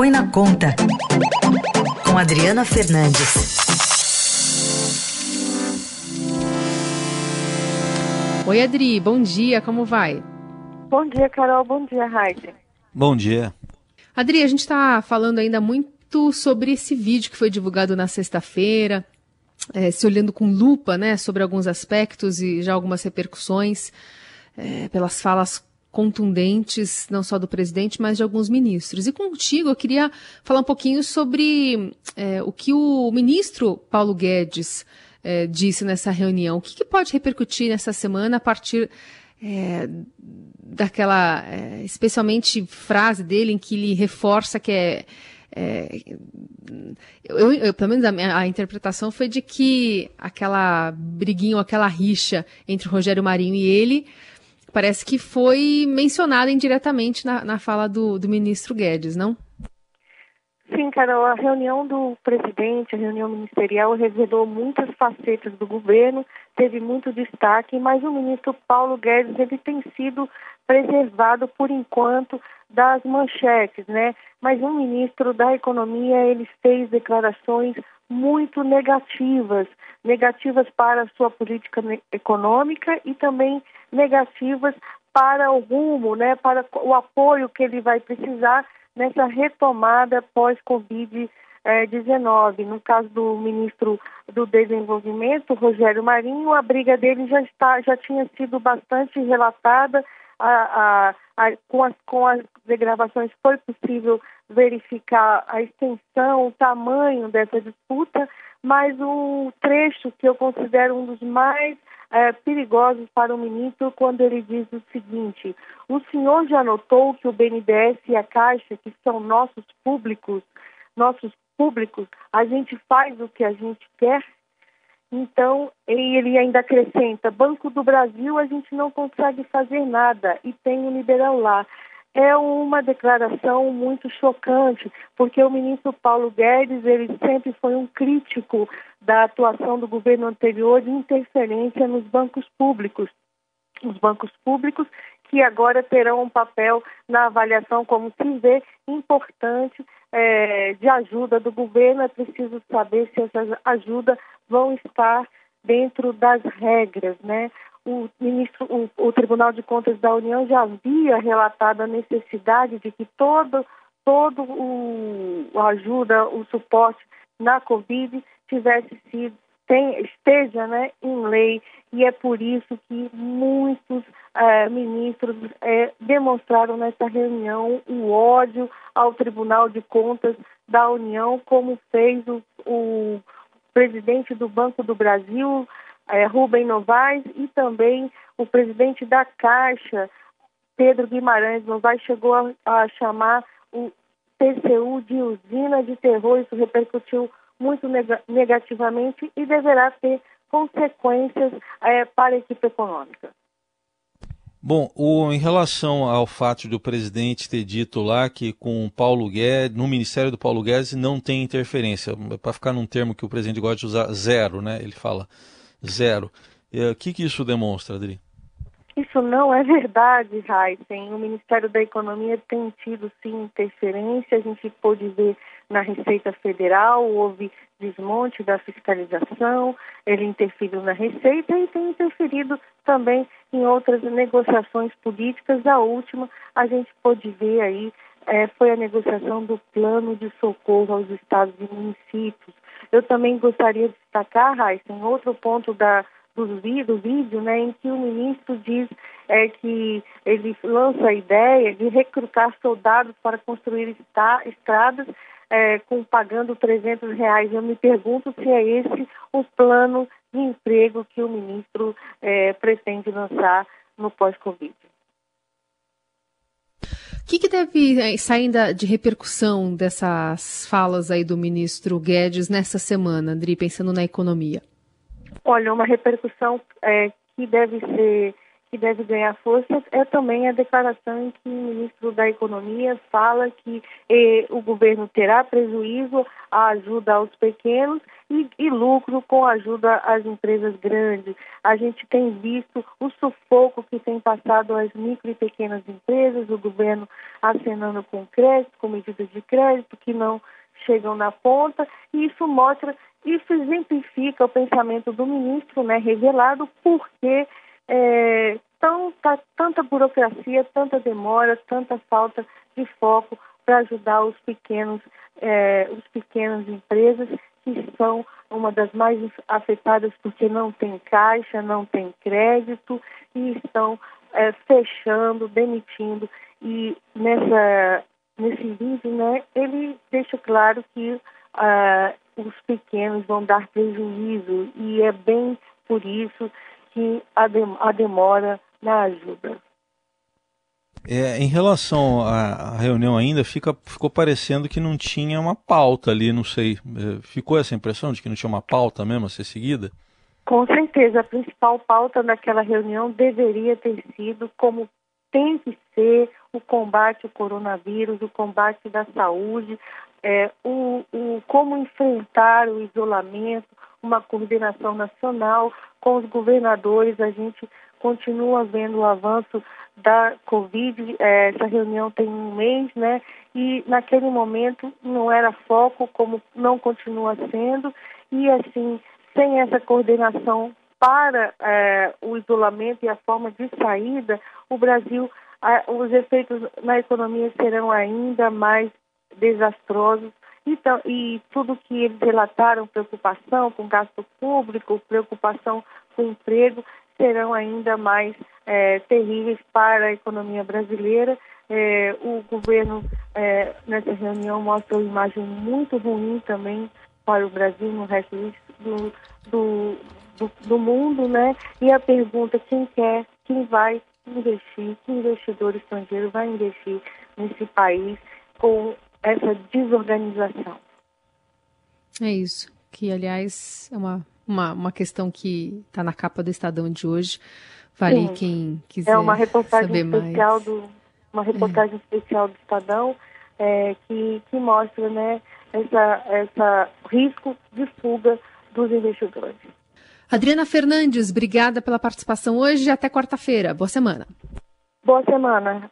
Põe na Conta, com Adriana Fernandes. Oi, Adri, bom dia, como vai? Bom dia, Carol, bom dia, Raíssa. Bom dia. Adri, a gente está falando ainda muito sobre esse vídeo que foi divulgado na sexta-feira, é, se olhando com lupa né, sobre alguns aspectos e já algumas repercussões é, pelas falas contundentes, não só do presidente, mas de alguns ministros. E contigo, eu queria falar um pouquinho sobre é, o que o ministro Paulo Guedes é, disse nessa reunião. O que, que, pode repercutir nessa semana a partir é, daquela, é, especialmente, frase dele em que ele reforça que é. é eu, eu, pelo menos a, minha, a, interpretação foi de que aquela briguinha, aquela rixa entre o Rogério Marinho e ele parece que foi mencionada indiretamente na, na fala do, do ministro Guedes, não? Sim, Carol, a reunião do presidente, a reunião ministerial revelou muitas facetas do governo, teve muito destaque, mas o ministro Paulo Guedes ele tem sido preservado por enquanto das manchetes, né? Mas um ministro da economia ele fez declarações muito negativas, negativas para a sua política econômica e também negativas para o rumo, né, para o apoio que ele vai precisar nessa retomada pós-Covid-19. No caso do ministro do Desenvolvimento, Rogério Marinho, a briga dele já, está, já tinha sido bastante relatada. A, a, a, com, as, com as degravações foi possível verificar a extensão, o tamanho dessa disputa, mas o trecho que eu considero um dos mais é, perigosos para o ministro quando ele diz o seguinte: o senhor já notou que o BNDES e a Caixa, que são nossos públicos, nossos públicos, a gente faz o que a gente quer? Então, ele ainda acrescenta: Banco do Brasil, a gente não consegue fazer nada e tem o liberal lá é uma declaração muito chocante, porque o ministro Paulo Guedes ele sempre foi um crítico da atuação do governo anterior de interferência nos bancos públicos. Os bancos públicos que agora terão um papel na avaliação, como se vê, importante é, de ajuda do governo. É preciso saber se essas ajudas vão estar dentro das regras, né? O, ministro, o, o, Tribunal de Contas da União já havia relatado a necessidade de que todo, todo o, a ajuda, o suporte na Covid tivesse sido tem, esteja né, em lei. E é por isso que muitos é, ministros é, demonstraram nessa reunião o ódio ao Tribunal de Contas da União, como fez o, o presidente do Banco do Brasil, é, Rubem Novaes e também o presidente da Caixa, Pedro Guimarães Novaes, chegou a, a chamar o TCU de usina de terror. Isso repercutiu muito negativamente e deverá ter consequências é, para a equipe econômica. Bom, o, em relação ao fato do presidente ter dito lá que com o Paulo Guedes, no Ministério do Paulo Guedes não tem interferência, para ficar num termo que o presidente gosta de usar, zero, né? Ele fala zero. O que, que isso demonstra, Adri? Isso não é verdade, Heisen. O Ministério da Economia tem tido, sim, interferência. A gente pôde ver na Receita Federal, houve desmonte da fiscalização, ele interferiu na Receita e tem interferido também em outras negociações políticas. A última, a gente pôde ver aí, é, foi a negociação do plano de socorro aos estados e municípios. Eu também gostaria de destacar, Heisen, outro ponto da, do, do vídeo, né, em que o ministro diz é, que ele lança a ideia de recrutar soldados para construir estradas é, com pagando 300 reais. Eu me pergunto se é esse o plano de emprego que o ministro é, pretende lançar no pós-Covid que, que deve eh, sair de repercussão dessas falas aí do ministro Guedes nessa semana, Andri, pensando na economia? Olha, uma repercussão é, que deve ser que deve ganhar força é também a declaração em que o ministro da Economia fala que eh, o governo terá prejuízo à ajuda aos pequenos e, e, lucro com ajuda às empresas grandes. A gente tem visto o sufoco que tem passado às micro e pequenas empresas, o governo acenando com crédito, com medidas de crédito que não chegam na ponta, e isso mostra, isso exemplifica o pensamento do ministro, né, revelado porque é, tanta, tanta burocracia, tanta demora, tanta falta de foco para ajudar os pequenos, é, os pequenas empresas que são uma das mais afetadas porque não tem caixa, não tem crédito e estão é, fechando, demitindo. E nessa, nesse vídeo, né, ele deixa claro que uh, os pequenos vão dar prejuízo e é bem por isso que a, a demora na ajuda. É, em relação à reunião ainda, fica, ficou parecendo que não tinha uma pauta ali, não sei. É, ficou essa impressão de que não tinha uma pauta mesmo a ser seguida? Com certeza, a principal pauta daquela reunião deveria ter sido como tem que ser o combate ao coronavírus, o combate da saúde, é, o, o, como enfrentar o isolamento, uma coordenação nacional com os governadores. A gente continua vendo o avanço da Covid. É, essa reunião tem um mês, né? E naquele momento não era foco, como não continua sendo. E assim, sem essa coordenação para é, o isolamento e a forma de saída, o Brasil, os efeitos na economia serão ainda mais desastrosos. Então, e tudo que eles relataram, preocupação com gasto público, preocupação com emprego, serão ainda mais é, terríveis para a economia brasileira. É, o governo, é, nessa reunião, mostra uma imagem muito ruim também para o Brasil no resto do, do, do, do mundo, né? E a pergunta, quem quer, quem vai investir, que investidor estrangeiro vai investir nesse país com essa desorganização. É isso, que aliás é uma, uma, uma questão que está na capa do Estadão de hoje. Vale Sim, quem quiser É uma reportagem saber especial mais. do uma reportagem é. especial do Estadão é, que, que mostra né, essa, essa risco de fuga dos investidores. Adriana Fernandes, obrigada pela participação hoje e até quarta-feira. Boa semana. Boa semana.